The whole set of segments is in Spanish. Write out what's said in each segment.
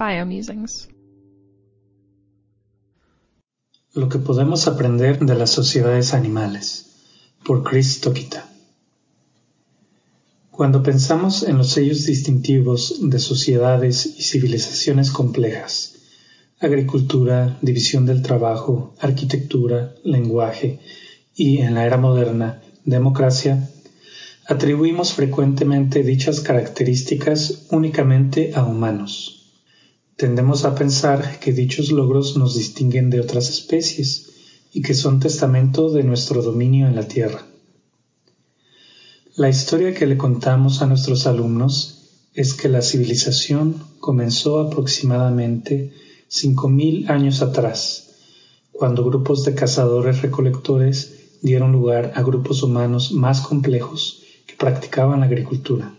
Biomusings. Lo que podemos aprender de las sociedades animales, por Chris Tokita. Cuando pensamos en los sellos distintivos de sociedades y civilizaciones complejas, agricultura, división del trabajo, arquitectura, lenguaje y, en la era moderna, democracia, atribuimos frecuentemente dichas características únicamente a humanos. Tendemos a pensar que dichos logros nos distinguen de otras especies y que son testamento de nuestro dominio en la Tierra. La historia que le contamos a nuestros alumnos es que la civilización comenzó aproximadamente 5.000 años atrás, cuando grupos de cazadores recolectores dieron lugar a grupos humanos más complejos que practicaban la agricultura.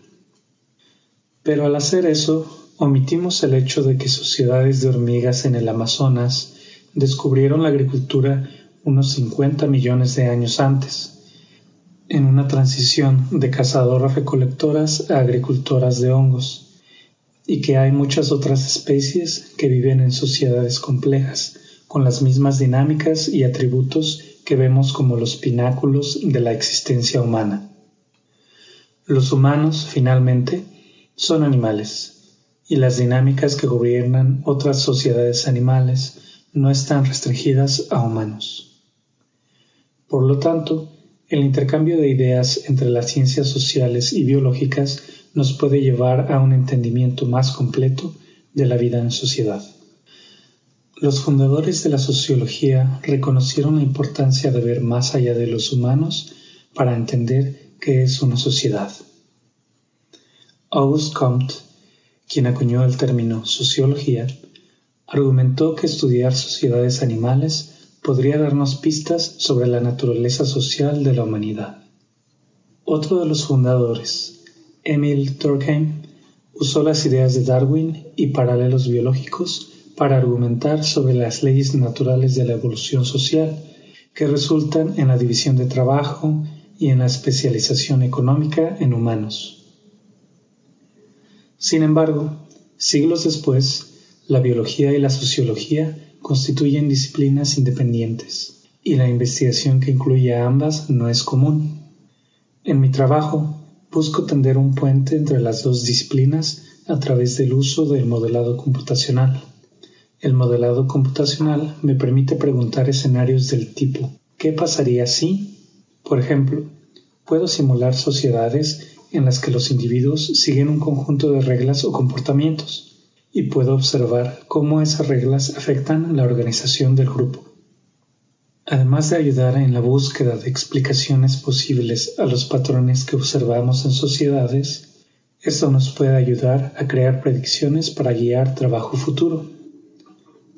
Pero al hacer eso, omitimos el hecho de que sociedades de hormigas en el Amazonas descubrieron la agricultura unos 50 millones de años antes, en una transición de cazadoras recolectoras a agricultoras de hongos, y que hay muchas otras especies que viven en sociedades complejas, con las mismas dinámicas y atributos que vemos como los pináculos de la existencia humana. Los humanos, finalmente, son animales, y las dinámicas que gobiernan otras sociedades animales no están restringidas a humanos. Por lo tanto, el intercambio de ideas entre las ciencias sociales y biológicas nos puede llevar a un entendimiento más completo de la vida en sociedad. Los fundadores de la sociología reconocieron la importancia de ver más allá de los humanos para entender qué es una sociedad. Auguste Comte quien acuñó el término sociología, argumentó que estudiar sociedades animales podría darnos pistas sobre la naturaleza social de la humanidad. Otro de los fundadores, Emil Durkheim, usó las ideas de Darwin y paralelos biológicos para argumentar sobre las leyes naturales de la evolución social que resultan en la división de trabajo y en la especialización económica en humanos. Sin embargo, siglos después, la biología y la sociología constituyen disciplinas independientes, y la investigación que incluye a ambas no es común. En mi trabajo, busco tender un puente entre las dos disciplinas a través del uso del modelado computacional. El modelado computacional me permite preguntar escenarios del tipo ¿qué pasaría si? Por ejemplo, puedo simular sociedades en las que los individuos siguen un conjunto de reglas o comportamientos y puedo observar cómo esas reglas afectan la organización del grupo. Además de ayudar en la búsqueda de explicaciones posibles a los patrones que observamos en sociedades, esto nos puede ayudar a crear predicciones para guiar trabajo futuro.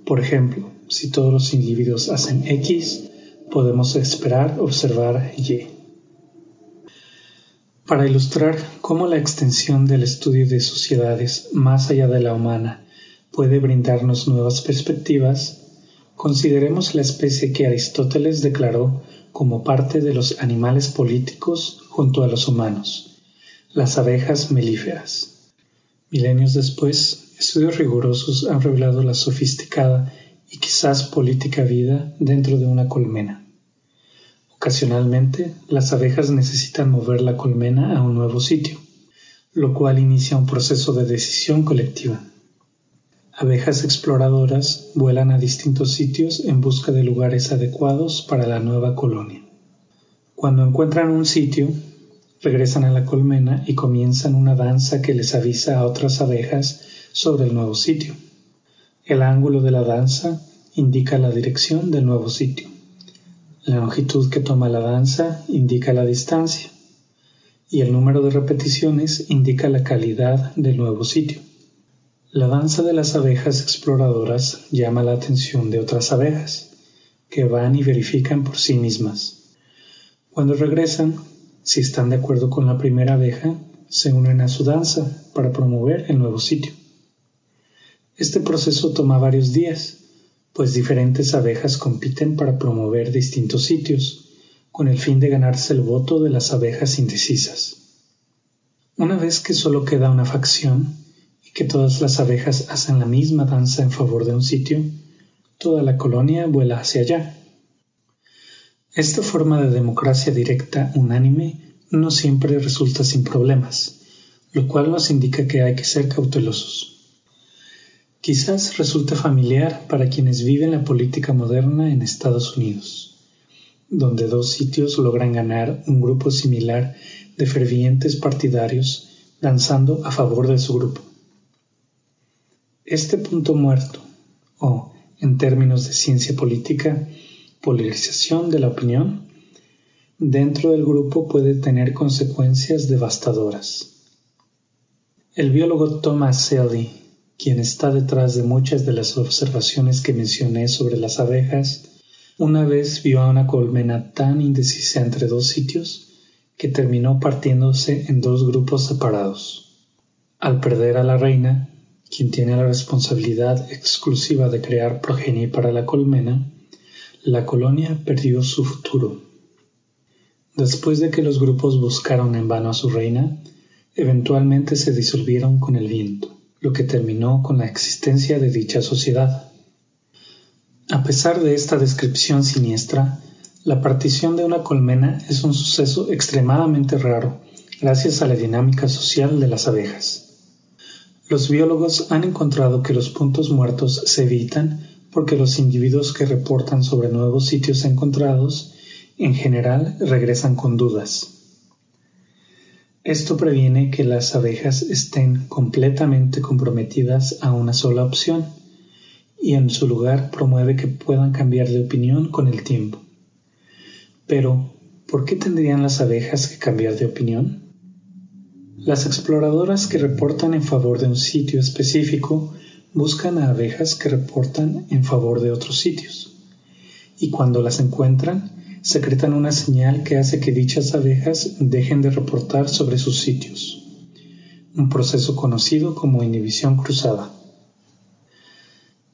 Por ejemplo, si todos los individuos hacen X, podemos esperar observar Y. Para ilustrar cómo la extensión del estudio de sociedades más allá de la humana puede brindarnos nuevas perspectivas, consideremos la especie que Aristóteles declaró como parte de los animales políticos junto a los humanos, las abejas melíferas. Milenios después, estudios rigurosos han revelado la sofisticada y quizás política vida dentro de una colmena. Ocasionalmente, las abejas necesitan mover la colmena a un nuevo sitio, lo cual inicia un proceso de decisión colectiva. Abejas exploradoras vuelan a distintos sitios en busca de lugares adecuados para la nueva colonia. Cuando encuentran un sitio, regresan a la colmena y comienzan una danza que les avisa a otras abejas sobre el nuevo sitio. El ángulo de la danza indica la dirección del nuevo sitio. La longitud que toma la danza indica la distancia y el número de repeticiones indica la calidad del nuevo sitio. La danza de las abejas exploradoras llama la atención de otras abejas, que van y verifican por sí mismas. Cuando regresan, si están de acuerdo con la primera abeja, se unen a su danza para promover el nuevo sitio. Este proceso toma varios días pues diferentes abejas compiten para promover distintos sitios, con el fin de ganarse el voto de las abejas indecisas. Una vez que solo queda una facción y que todas las abejas hacen la misma danza en favor de un sitio, toda la colonia vuela hacia allá. Esta forma de democracia directa unánime no siempre resulta sin problemas, lo cual nos indica que hay que ser cautelosos. Quizás resulte familiar para quienes viven la política moderna en Estados Unidos, donde dos sitios logran ganar un grupo similar de fervientes partidarios danzando a favor de su grupo. Este punto muerto, o, en términos de ciencia política, polarización de la opinión, dentro del grupo puede tener consecuencias devastadoras. El biólogo Thomas Selly, quien está detrás de muchas de las observaciones que mencioné sobre las abejas, una vez vio a una colmena tan indecisa entre dos sitios que terminó partiéndose en dos grupos separados. Al perder a la reina, quien tiene la responsabilidad exclusiva de crear progenie para la colmena, la colonia perdió su futuro. Después de que los grupos buscaron en vano a su reina, eventualmente se disolvieron con el viento, lo que terminó con la existencia de dicha sociedad. A pesar de esta descripción siniestra, la partición de una colmena es un suceso extremadamente raro, gracias a la dinámica social de las abejas. Los biólogos han encontrado que los puntos muertos se evitan porque los individuos que reportan sobre nuevos sitios encontrados en general regresan con dudas. Esto previene que las abejas estén completamente comprometidas a una sola opción y en su lugar promueve que puedan cambiar de opinión con el tiempo. Pero, ¿por qué tendrían las abejas que cambiar de opinión? Las exploradoras que reportan en favor de un sitio específico buscan a abejas que reportan en favor de otros sitios. Y cuando las encuentran, secretan una señal que hace que dichas abejas dejen de reportar sobre sus sitios. Un proceso conocido como inhibición cruzada.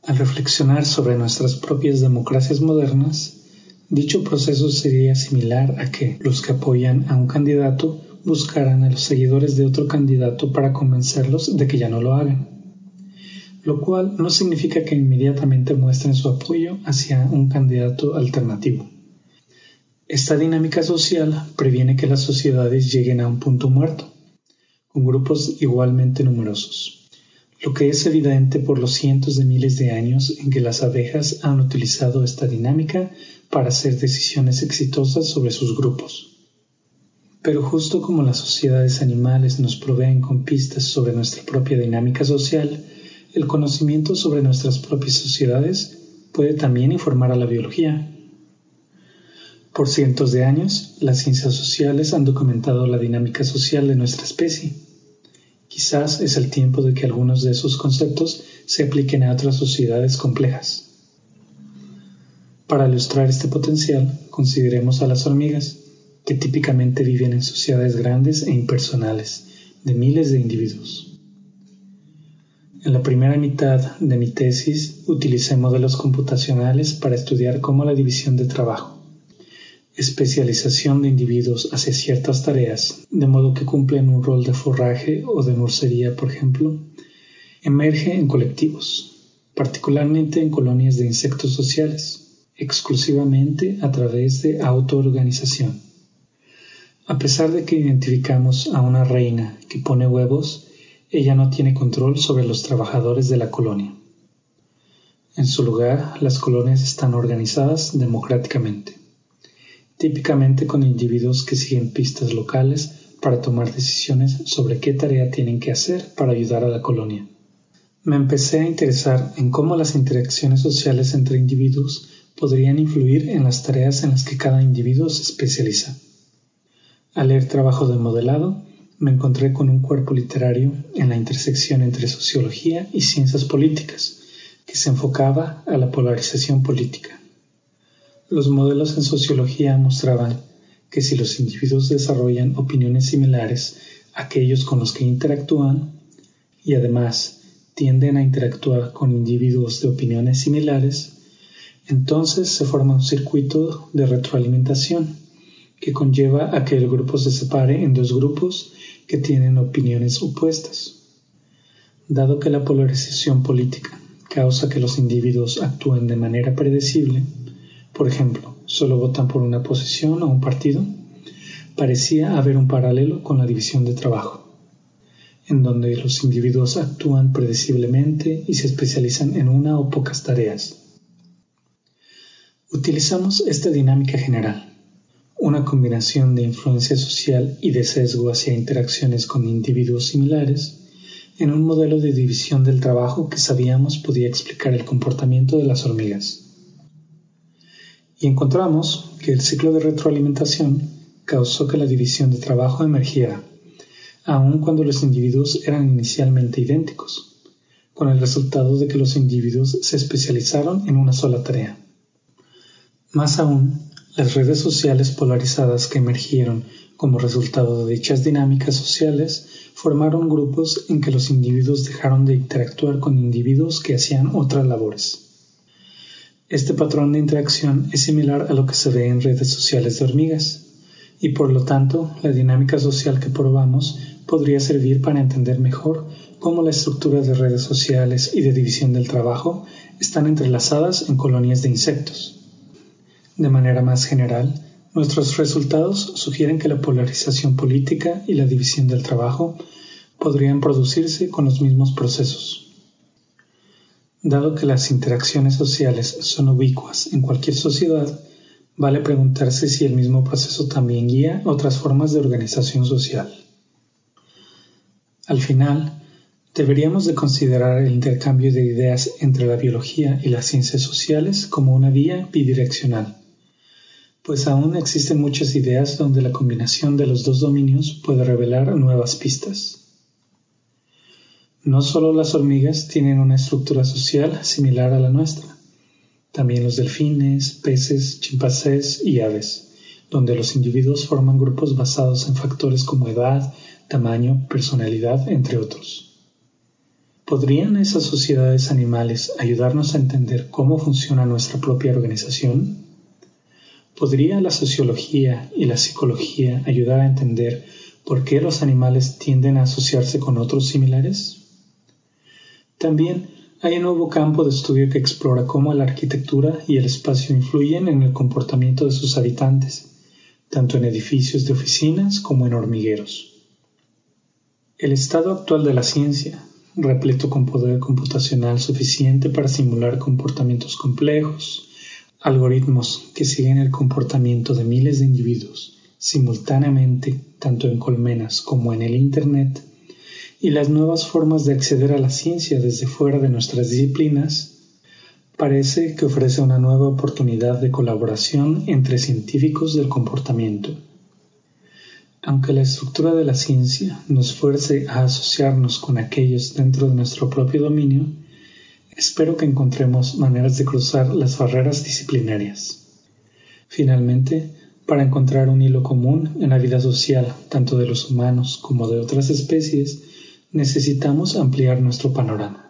Al reflexionar sobre nuestras propias democracias modernas, dicho proceso sería similar a que los que apoyan a un candidato buscarán a los seguidores de otro candidato para convencerlos de que ya no lo hagan, lo cual no significa que inmediatamente muestren su apoyo hacia un candidato alternativo. Esta dinámica social previene que las sociedades lleguen a un punto muerto, con grupos igualmente numerosos, lo que es evidente por los cientos de miles de años en que las abejas han utilizado esta dinámica para hacer decisiones exitosas sobre sus grupos. Pero justo como las sociedades animales nos proveen con pistas sobre nuestra propia dinámica social, el conocimiento sobre nuestras propias sociedades puede también informar a la biología. Por cientos de años, las ciencias sociales han documentado la dinámica social de nuestra especie. Quizás es el tiempo de que algunos de esos conceptos se apliquen a otras sociedades complejas. Para ilustrar este potencial, consideremos a las hormigas que típicamente viven en sociedades grandes e impersonales, de miles de individuos. En la primera mitad de mi tesis utilicé modelos computacionales para estudiar cómo la división de trabajo, especialización de individuos hacia ciertas tareas, de modo que cumplen un rol de forraje o de nursería, por ejemplo, emerge en colectivos, particularmente en colonias de insectos sociales, exclusivamente a través de autoorganización. A pesar de que identificamos a una reina que pone huevos, ella no tiene control sobre los trabajadores de la colonia. En su lugar, las colonias están organizadas democráticamente, típicamente con individuos que siguen pistas locales para tomar decisiones sobre qué tarea tienen que hacer para ayudar a la colonia. Me empecé a interesar en cómo las interacciones sociales entre individuos podrían influir en las tareas en las que cada individuo se especializa. Al leer trabajo de modelado, me encontré con un cuerpo literario en la intersección entre sociología y ciencias políticas, que se enfocaba a la polarización política. Los modelos en sociología mostraban que si los individuos desarrollan opiniones similares a aquellos con los que interactúan, y además tienden a interactuar con individuos de opiniones similares, entonces se forma un circuito de retroalimentación que conlleva a que el grupo se separe en dos grupos que tienen opiniones opuestas. Dado que la polarización política causa que los individuos actúen de manera predecible, por ejemplo, solo votan por una posición o un partido, parecía haber un paralelo con la división de trabajo, en donde los individuos actúan predeciblemente y se especializan en una o pocas tareas. Utilizamos esta dinámica general, una combinación de influencia social y de sesgo hacia interacciones con individuos similares, en un modelo de división del trabajo que sabíamos podía explicar el comportamiento de las hormigas. Y encontramos que el ciclo de retroalimentación causó que la división de trabajo emergiera, aun cuando los individuos eran inicialmente idénticos, con el resultado de que los individuos se especializaron en una sola tarea. Más aún, las redes sociales polarizadas que emergieron como resultado de dichas dinámicas sociales formaron grupos en que los individuos dejaron de interactuar con individuos que hacían otras labores. Este patrón de interacción es similar a lo que se ve en redes sociales de hormigas, y por lo tanto la dinámica social que probamos podría servir para entender mejor cómo las estructuras de redes sociales y de división del trabajo están entrelazadas en colonias de insectos. De manera más general, Nuestros resultados sugieren que la polarización política y la división del trabajo podrían producirse con los mismos procesos. Dado que las interacciones sociales son ubicuas en cualquier sociedad, vale preguntarse si el mismo proceso también guía otras formas de organización social. Al final, deberíamos de considerar el intercambio de ideas entre la biología y las ciencias sociales como una vía bidireccional pues aún existen muchas ideas donde la combinación de los dos dominios puede revelar nuevas pistas. No solo las hormigas tienen una estructura social similar a la nuestra, también los delfines, peces, chimpancés y aves, donde los individuos forman grupos basados en factores como edad, tamaño, personalidad, entre otros. ¿Podrían esas sociedades animales ayudarnos a entender cómo funciona nuestra propia organización? ¿Podría la sociología y la psicología ayudar a entender por qué los animales tienden a asociarse con otros similares? También hay un nuevo campo de estudio que explora cómo la arquitectura y el espacio influyen en el comportamiento de sus habitantes, tanto en edificios de oficinas como en hormigueros. El estado actual de la ciencia, repleto con poder computacional suficiente para simular comportamientos complejos, algoritmos que siguen el comportamiento de miles de individuos simultáneamente tanto en colmenas como en el Internet y las nuevas formas de acceder a la ciencia desde fuera de nuestras disciplinas, parece que ofrece una nueva oportunidad de colaboración entre científicos del comportamiento. Aunque la estructura de la ciencia nos fuerce a asociarnos con aquellos dentro de nuestro propio dominio, Espero que encontremos maneras de cruzar las barreras disciplinarias. Finalmente, para encontrar un hilo común en la vida social tanto de los humanos como de otras especies, necesitamos ampliar nuestro panorama.